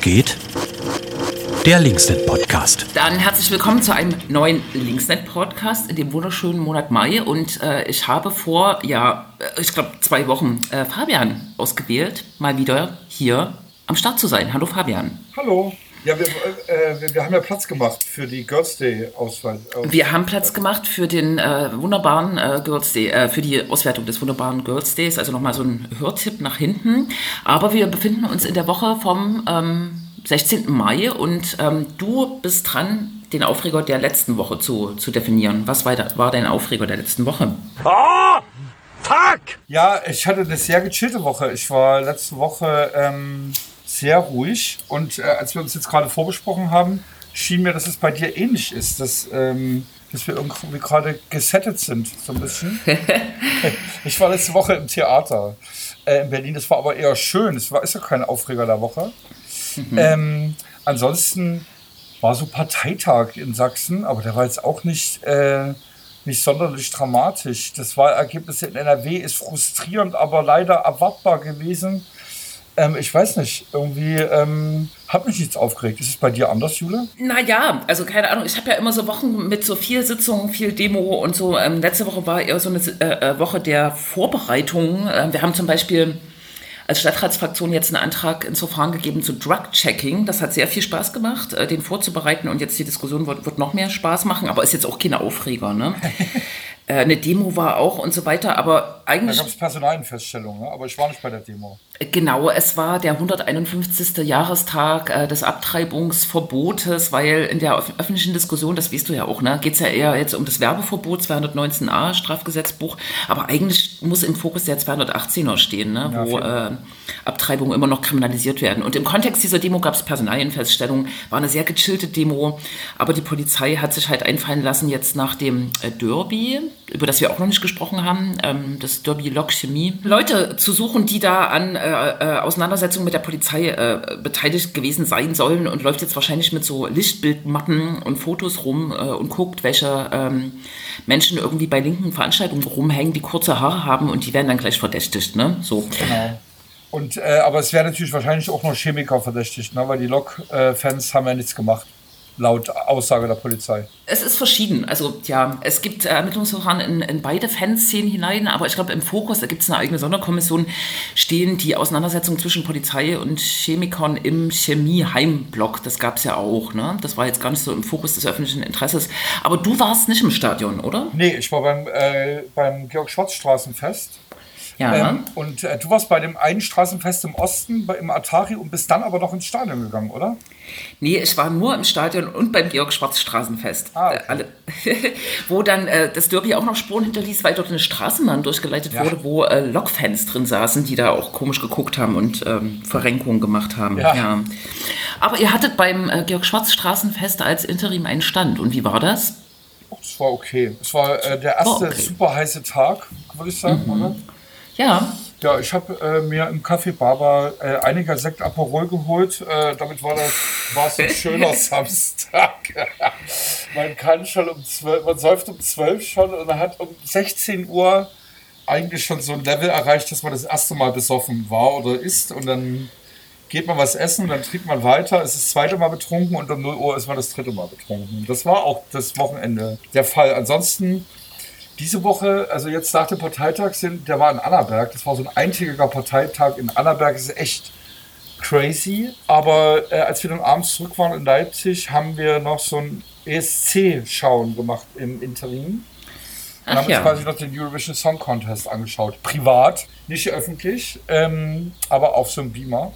Geht? Der Linksnet Podcast. Dann herzlich willkommen zu einem neuen Linksnet Podcast in dem wunderschönen Monat Mai. Und äh, ich habe vor, ja, äh, ich glaube, zwei Wochen äh, Fabian ausgewählt, mal wieder hier am Start zu sein. Hallo Fabian. Hallo. Ja, wir, äh, wir, wir, haben ja Platz gemacht für die Girls Day Auswahl. Wir haben Platz gemacht für den äh, wunderbaren äh, Girls Day, äh, für die Auswertung des wunderbaren Girls Days. Also nochmal so ein Hörtipp nach hinten. Aber wir befinden uns in der Woche vom ähm, 16. Mai und ähm, du bist dran, den Aufreger der letzten Woche zu, zu definieren. Was war, da, war dein Aufreger der letzten Woche? Oh! Fuck! Ja, ich hatte eine sehr gechillte Woche. Ich war letzte Woche ähm, sehr ruhig. Und äh, als wir uns jetzt gerade vorbesprochen haben, schien mir, dass es bei dir ähnlich ist, dass, ähm, dass wir irgendwie gerade gesettet sind, so ein bisschen. ich war letzte Woche im Theater äh, in Berlin. Das war aber eher schön. Es war ist ja kein Aufreger der Woche. Mhm. Ähm, ansonsten war so Parteitag in Sachsen, aber der war jetzt auch nicht, äh, nicht sonderlich dramatisch. Das Wahlergebnis in NRW ist frustrierend, aber leider erwartbar gewesen. Ähm, ich weiß nicht, irgendwie ähm, hat mich nichts aufgeregt. Ist es bei dir anders, Jule? Naja, also keine Ahnung. Ich habe ja immer so Wochen mit so viel Sitzungen, viel Demo und so. Ähm, letzte Woche war eher so eine äh, äh Woche der Vorbereitung. Ähm, wir haben zum Beispiel als Stadtratsfraktion jetzt einen Antrag ins Verfahren gegeben zu Drug-Checking. Das hat sehr viel Spaß gemacht, äh, den vorzubereiten und jetzt die Diskussion wird, wird noch mehr Spaß machen, aber ist jetzt auch keine Aufreger. Ne? Äh, eine Demo war auch und so weiter, aber eigentlich. Da gab es Personalienfeststellungen, ne? aber ich war nicht bei der Demo. Genau, es war der 151. Jahrestag äh, des Abtreibungsverbotes, weil in der öffentlichen Diskussion, das weißt du ja auch, ne, geht es ja eher jetzt um das Werbeverbot 219a Strafgesetzbuch, aber eigentlich muss im Fokus der 218er stehen, ne, ja, wo äh, Abtreibungen immer noch kriminalisiert werden. Und im Kontext dieser Demo gab es Personalienfeststellungen, war eine sehr gechillte Demo, aber die Polizei hat sich halt einfallen lassen, jetzt nach dem äh, Derby, über das wir auch noch nicht gesprochen haben, ähm, das Derby Lok Chemie, Leute zu suchen, die da an äh, äh, Auseinandersetzungen mit der Polizei äh, beteiligt gewesen sein sollen und läuft jetzt wahrscheinlich mit so Lichtbildmappen und Fotos rum äh, und guckt, welche ähm, Menschen irgendwie bei linken Veranstaltungen rumhängen, die kurze Haare haben und die werden dann gleich verdächtigt, ne? So. Genau. Und, äh, aber es wäre natürlich wahrscheinlich auch noch Chemiker verdächtigt, ne? weil die Lok-Fans haben ja nichts gemacht laut Aussage der Polizei. Es ist verschieden. Also ja, es gibt Ermittlungsverfahren in, in beide Fanszenen hinein, aber ich glaube im Fokus, da gibt es eine eigene Sonderkommission, stehen die Auseinandersetzungen zwischen Polizei und Chemikern im Chemieheimblock. Das gab es ja auch. Ne? Das war jetzt gar nicht so im Fokus des öffentlichen Interesses. Aber du warst nicht im Stadion, oder? Nee, ich war beim, äh, beim Georg-Schwarz-Straßenfest. Ja. Ähm, und äh, du warst bei dem einen Straßenfest im Osten, bei, im Atari und bist dann aber noch ins Stadion gegangen, oder? Nee, ich war nur im Stadion und beim Georg-Schwarz-Straßenfest. Ah, okay. äh, wo dann äh, das Derby auch noch Spuren hinterließ, weil dort eine Straßenbahn durchgeleitet ja. wurde, wo äh, Lokfans drin saßen, die da auch komisch geguckt haben und ähm, Verrenkungen gemacht haben. Ja. ja. Aber ihr hattet beim äh, Georg-Schwarz-Straßenfest als Interim einen Stand. Und wie war das? Es war okay. Es war äh, der erste okay. super heiße Tag, würde ich sagen, mhm. oder? Ja. Ja, ich habe äh, mir im Café Barber äh, einiger Sekt Aperol geholt. Äh, damit war das war es ein schöner Samstag. man kann schon um 12, man säuft um 12 schon und man hat um 16 Uhr eigentlich schon so ein Level erreicht, dass man das erste Mal besoffen war oder ist und dann geht man was essen, dann trinkt man weiter, ist das zweite Mal betrunken und um 0 Uhr ist man das dritte Mal betrunken. Das war auch das Wochenende der Fall. Ansonsten diese Woche, also jetzt nach dem Parteitag, sind, der war in Annaberg. Das war so ein eintägiger Parteitag in Annaberg. Das ist echt crazy. Aber äh, als wir dann abends zurück waren in Leipzig, haben wir noch so ein ESC-Schauen gemacht im Interim. Und haben ja. uns quasi noch den Eurovision Song Contest angeschaut. Privat, nicht öffentlich, ähm, aber auf so einem Beamer.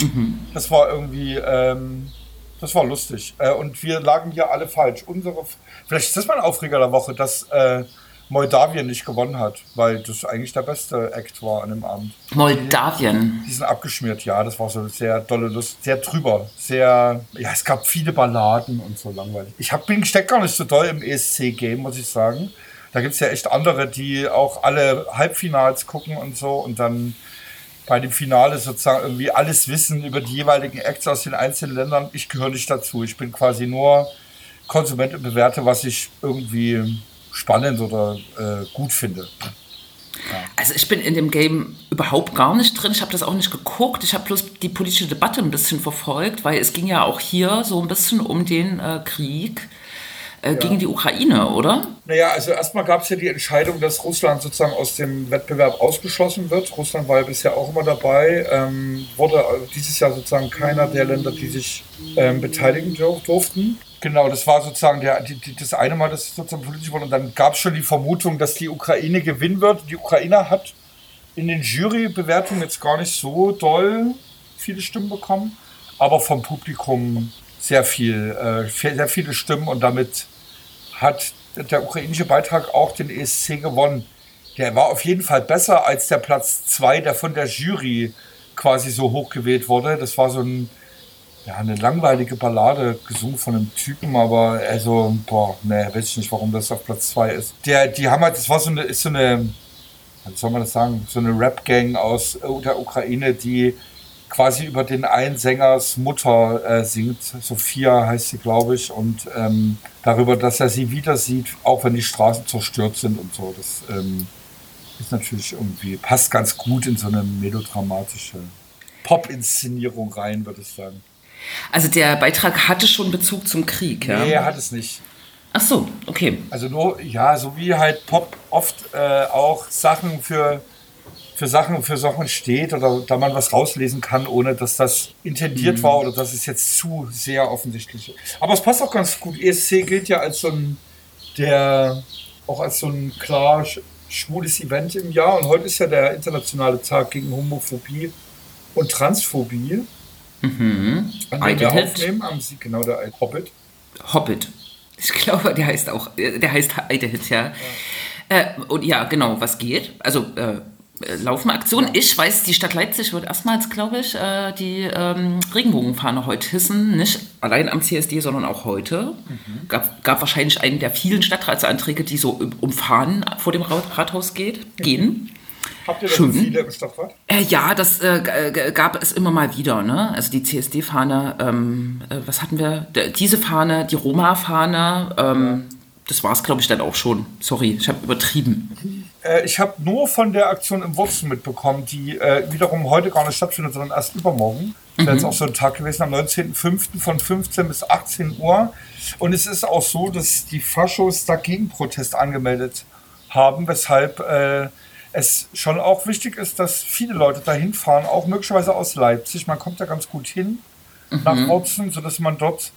Mhm. Das war irgendwie, ähm, das war lustig. Äh, und wir lagen hier alle falsch. Unsere, vielleicht ist das mal ein Aufreger der Woche, dass äh, Moldawien nicht gewonnen hat, weil das eigentlich der beste Act war an dem Abend. Moldawien? Die, die sind abgeschmiert, ja. Das war so sehr dolle Lust, sehr drüber. Sehr, ja, es gab viele Balladen und so langweilig. Ich hab, bin steckt gar nicht so doll im ESC-Game, muss ich sagen. Da gibt es ja echt andere, die auch alle Halbfinals gucken und so und dann bei dem Finale sozusagen irgendwie alles wissen über die jeweiligen Acts aus den einzelnen Ländern. Ich gehöre nicht dazu. Ich bin quasi nur Konsument und bewerte, was ich irgendwie spannend oder äh, gut finde. Also ich bin in dem Game überhaupt gar nicht drin. Ich habe das auch nicht geguckt. Ich habe bloß die politische Debatte ein bisschen verfolgt, weil es ging ja auch hier so ein bisschen um den äh, Krieg äh, gegen die Ukraine, oder? Naja, also erstmal gab es ja die Entscheidung, dass Russland sozusagen aus dem Wettbewerb ausgeschlossen wird. Russland war ja bisher auch immer dabei. Ähm, wurde dieses Jahr sozusagen keiner der Länder, die sich ähm, beteiligen dur durften. Genau, das war sozusagen der, die, die, das eine Mal, das sozusagen politisch wurde. Und dann gab es schon die Vermutung, dass die Ukraine gewinnen wird. Die Ukraine hat in den Jurybewertungen jetzt gar nicht so doll viele Stimmen bekommen, aber vom Publikum sehr viel, äh, sehr viele Stimmen und damit hat der ukrainische Beitrag auch den ESC gewonnen. Der war auf jeden Fall besser als der Platz 2, der von der Jury quasi so hoch gewählt wurde. Das war so ein, ja, eine langweilige Ballade gesungen von einem Typen, aber also, boah, ne, weiß ich nicht, warum das auf Platz 2 ist. Der, die haben halt, das war so eine, ist so eine, wie soll man das sagen, so eine Rap-Gang aus der Ukraine, die quasi über den einen Sängers Mutter äh, singt. Sophia heißt sie, glaube ich, und ähm, darüber, dass er sie wieder sieht, auch wenn die Straßen zerstört sind und so. Das ähm, ist natürlich irgendwie, passt ganz gut in so eine melodramatische Pop-Inszenierung rein, würde ich sagen. Also der Beitrag hatte schon Bezug zum Krieg, ja? Nee, er hat es nicht. Ach so, okay. Also nur, ja, so wie halt Pop oft äh, auch Sachen für für Sachen, für Sachen steht oder da man was rauslesen kann, ohne dass das intendiert mhm. war oder dass es jetzt zu sehr offensichtlich ist. Aber es passt auch ganz gut. ESC gilt ja als so ein, der, auch als so ein klar schwules Event im Jahr und heute ist ja der internationale Tag gegen Homophobie und Transphobie. Mhm. An dem wir aufnehmen, am Sieg, genau der Hobbit. Hobbit. Ich glaube, der heißt auch, der heißt Eidehit, ja. ja. Äh, und ja, genau, was geht? Also, äh, äh, laufen Aktionen. Ich weiß, die Stadt Leipzig wird erstmals, glaube ich, äh, die ähm, Regenbogenfahne heute hissen. Nicht allein am CSD, sondern auch heute. Mhm. Gab, gab wahrscheinlich einen der vielen Stadtratsanträge, die so um Fahnen vor dem Rathaus geht, gehen. Habt ihr Schön. viele im Stadtrat? Äh, ja, das äh, gab es immer mal wieder. Ne? Also die CSD-Fahne, ähm, äh, was hatten wir? Diese Fahne, die Roma-Fahne, ähm, das war es, glaube ich, dann auch schon. Sorry, ich habe übertrieben. Äh, ich habe nur von der Aktion im Wurzen mitbekommen, die äh, wiederum heute gar nicht stattfindet, sondern erst übermorgen. Das ist mhm. jetzt auch so ein Tag gewesen, am 19.05. von 15 bis 18 Uhr. Und es ist auch so, dass die Faschos dagegen Protest angemeldet haben, weshalb äh, es schon auch wichtig ist, dass viele Leute dahin fahren, auch möglicherweise aus Leipzig. Man kommt da ganz gut hin mhm. nach Wurzen, sodass man dort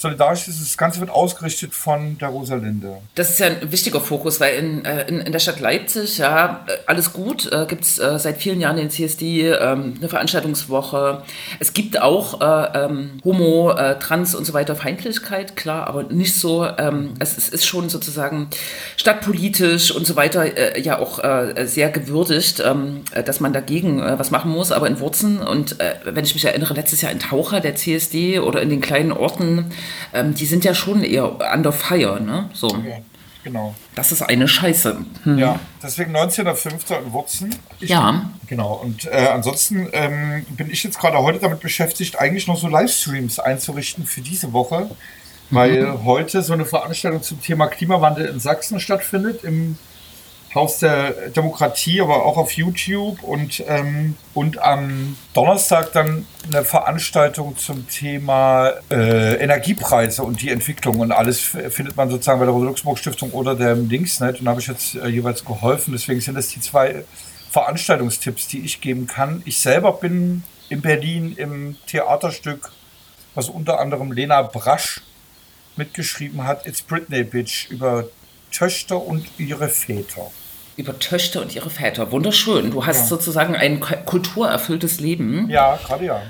solidarisch ist. Das Ganze wird ausgerichtet von der Rosalinde. Das ist ja ein wichtiger Fokus, weil in, äh, in, in der Stadt Leipzig, ja, äh, alles gut, äh, gibt es äh, seit vielen Jahren den CSD, ähm, eine Veranstaltungswoche. Es gibt auch äh, ähm, Homo, äh, Trans und so weiter Feindlichkeit, klar, aber nicht so, ähm, es, es, ist schon sozusagen stadtpolitisch und so weiter ja auch sehr gewürdigt, ähm, dass man dagegen was machen muss, aber in Wurzen und wenn ich mich erinnere, letztes Jahr in Taucher, der CSD oder in den kleinen Orten, ähm, die sind ja schon eher under fire, ne? So. Okay, genau. Das ist eine Scheiße. Hm. Ja, deswegen 19.05. in Wurzen. Ich, ja. Genau. Und äh, ansonsten ähm, bin ich jetzt gerade heute damit beschäftigt, eigentlich noch so Livestreams einzurichten für diese Woche. Weil mhm. heute so eine Veranstaltung zum Thema Klimawandel in Sachsen stattfindet, im Haus der Demokratie, aber auch auf YouTube und, ähm, und am Donnerstag dann eine Veranstaltung zum Thema äh, Energiepreise und die Entwicklung und alles findet man sozusagen bei der Rosa-Luxemburg-Stiftung oder dem Linksnet und da habe ich jetzt äh, jeweils geholfen. Deswegen sind das die zwei Veranstaltungstipps, die ich geben kann. Ich selber bin in Berlin im Theaterstück, was unter anderem Lena Brasch mitgeschrieben hat, It's Britney Bitch über Töchter und ihre Väter. Über Töchter und ihre Väter. Wunderschön. Du hast ja. sozusagen ein kulturerfülltes Leben. Ja, gerade ja.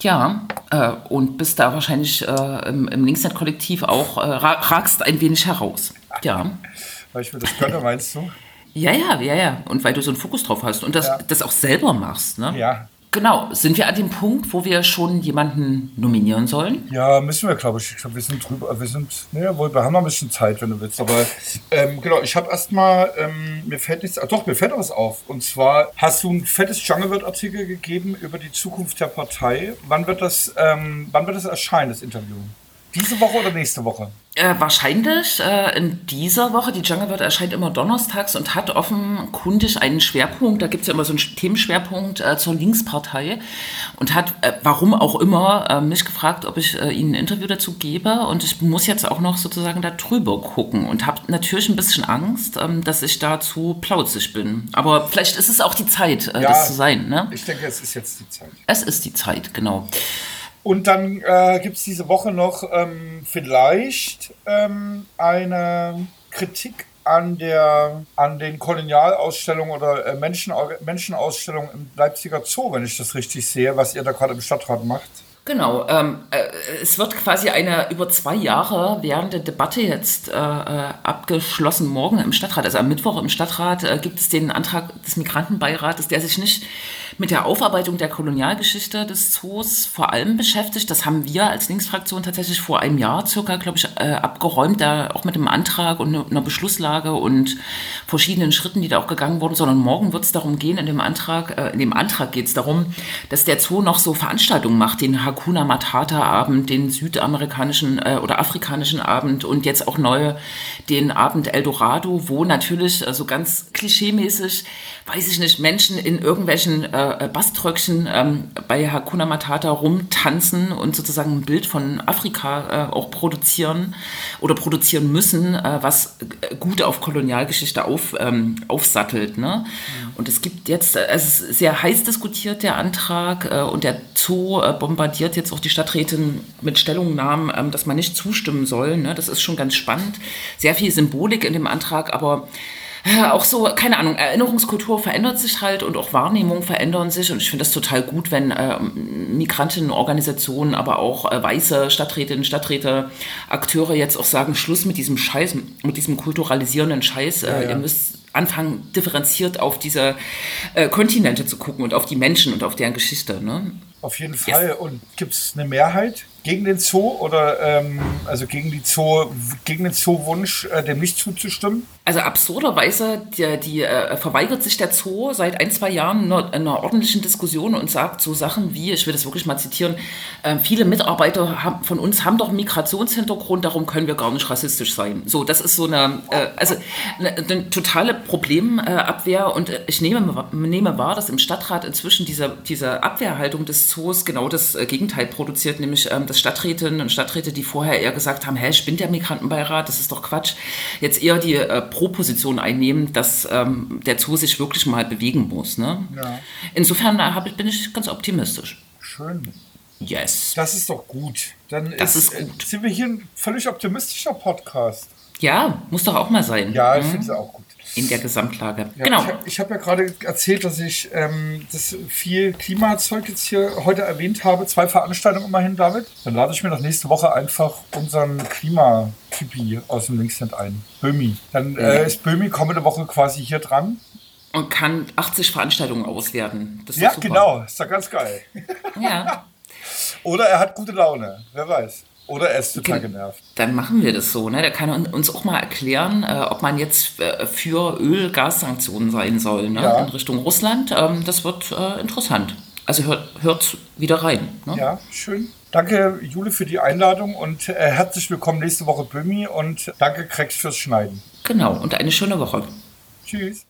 Ja, äh, und bist da wahrscheinlich äh, im, im Linksnet-Kollektiv auch, äh, ragst ein wenig heraus. Ja. Weil ich mir das gönne, meinst du? Ja, ja, ja, ja. Und weil du so einen Fokus drauf hast und das, ja. das auch selber machst, ne? Ja, Genau, sind wir an dem Punkt, wo wir schon jemanden nominieren sollen? Ja, müssen wir, glaube ich. Ich glaube, wir sind drüber. Wir sind, naja, wohl, wir haben noch ein bisschen Zeit, wenn du willst. Aber ähm, genau, ich habe erstmal, ähm, mir fällt nichts, ah, doch, mir fällt was auf. Und zwar hast du ein fettes Jungle-Artikel gegeben über die Zukunft der Partei. Wann wird das, ähm, wann wird das erscheinen, das Interview? Diese Woche oder nächste Woche? Äh, wahrscheinlich äh, in dieser Woche. Die Jungle Bird erscheint immer donnerstags und hat offenkundig einen Schwerpunkt. Da gibt es ja immer so einen Themenschwerpunkt äh, zur Linkspartei und hat, äh, warum auch immer, äh, mich gefragt, ob ich äh, Ihnen ein Interview dazu gebe. Und ich muss jetzt auch noch sozusagen da drüber gucken und habe natürlich ein bisschen Angst, ähm, dass ich dazu plauzig bin. Aber vielleicht ist es auch die Zeit, ja, das zu sein. Ne? Ich denke, es ist jetzt die Zeit. Es ist die Zeit, genau. Und dann äh, gibt es diese Woche noch ähm, vielleicht ähm, eine Kritik an, der, an den Kolonialausstellungen oder äh, Menschen, Menschenausstellungen im Leipziger Zoo, wenn ich das richtig sehe, was ihr da gerade im Stadtrat macht. Genau, ähm, äh, es wird quasi eine über zwei Jahre währende Debatte jetzt äh, äh, abgeschlossen morgen im Stadtrat. Also am Mittwoch im Stadtrat äh, gibt es den Antrag des Migrantenbeirates, der sich nicht mit der Aufarbeitung der Kolonialgeschichte des Zoos vor allem beschäftigt. Das haben wir als Linksfraktion tatsächlich vor einem Jahr circa, glaube ich, äh, abgeräumt, da auch mit einem Antrag und einer Beschlusslage und verschiedenen Schritten, die da auch gegangen wurden, sondern morgen wird es darum gehen, in dem Antrag, äh, in dem Antrag geht es darum, dass der Zoo noch so Veranstaltungen macht, den Hakuna Matata Abend, den südamerikanischen äh, oder afrikanischen Abend und jetzt auch neu den Abend Eldorado, wo natürlich äh, so ganz klischeemäßig, weiß ich nicht, Menschen in irgendwelchen äh, Baströckchen ähm, bei Hakuna Matata rumtanzen und sozusagen ein Bild von Afrika äh, auch produzieren oder produzieren müssen, äh, was gut auf Kolonialgeschichte auf, ähm, aufsattelt. Ne? Und es gibt jetzt, äh, es ist sehr heiß diskutiert, der Antrag, äh, und der Zoo bombardiert bombardiert jetzt auch die Stadträtin mit Stellungnahmen, ähm, dass man nicht zustimmen soll. Ne? Das ist schon ganz spannend. Sehr viel Symbolik in dem Antrag, aber äh, auch so, keine Ahnung, Erinnerungskultur verändert sich halt und auch Wahrnehmungen verändern sich. Und ich finde das total gut, wenn äh, Migrantenorganisationen, aber auch äh, weiße Stadträtinnen, Stadträte, Akteure jetzt auch sagen, Schluss mit diesem Scheiß, mit diesem kulturalisierenden Scheiß. Äh, ja, ja. Ihr müsst anfangen, differenziert auf diese äh, Kontinente zu gucken und auf die Menschen und auf deren Geschichte. Ne? Auf jeden Fall. Yes. Und gibt es eine Mehrheit gegen den Zoo oder ähm, also gegen die Zoo, gegen den Zoo-Wunsch, äh, dem nicht zuzustimmen? Also absurderweise, die, die äh, verweigert sich der Zoo seit ein, zwei Jahren einer, einer, ordentlichen Diskussion und sagt so Sachen wie, ich will das wirklich mal zitieren, äh, viele Mitarbeiter haben, von uns haben doch einen Migrationshintergrund, darum können wir gar nicht rassistisch sein. So, das ist so eine, äh, also eine, eine, totale Problemabwehr und ich nehme, nehme wahr, dass im Stadtrat inzwischen diese, diese Abwehrhaltung des Zoos genau das äh, Gegenteil produziert, nämlich ähm, dass Stadträtinnen und Stadträte, die vorher eher gesagt haben, hä, spinnt der Migrantenbeirat, das ist doch Quatsch, jetzt eher die äh, Pro-Position einnehmen, dass ähm, der Zoo sich wirklich mal bewegen muss. Ne? Ja. Insofern äh, bin ich ganz optimistisch. Schön. Yes. Das ist doch gut. Dann das ist, ist gut. sind wir hier ein völlig optimistischer Podcast. Ja, muss doch auch mal sein. Ja, ich mhm. finde es auch gut in der Gesamtlage. Ja, genau. Ich habe hab ja gerade erzählt, dass ich ähm, das viel Klimazeug jetzt hier heute erwähnt habe. Zwei Veranstaltungen immerhin, David. Dann lade ich mir noch nächste Woche einfach unseren Klimatypi aus dem Linkshand ein. Böhmi. Dann äh, ist Böhmi kommende Woche quasi hier dran. Und kann 80 Veranstaltungen auswerten. ja, genau. Ist doch ganz geil. Ja. Oder er hat gute Laune. Wer weiß. Oder er ist total genervt. Dann machen wir das so. Ne? Der kann uns auch mal erklären, äh, ob man jetzt äh, für Öl-Gas-Sanktionen sein soll ne? ja. in Richtung Russland. Ähm, das wird äh, interessant. Also hört, hört wieder rein. Ne? Ja, schön. Danke, Jule, für die Einladung und äh, herzlich willkommen nächste Woche, Bömi. Und danke, Krex, fürs Schneiden. Genau, und eine schöne Woche. Tschüss.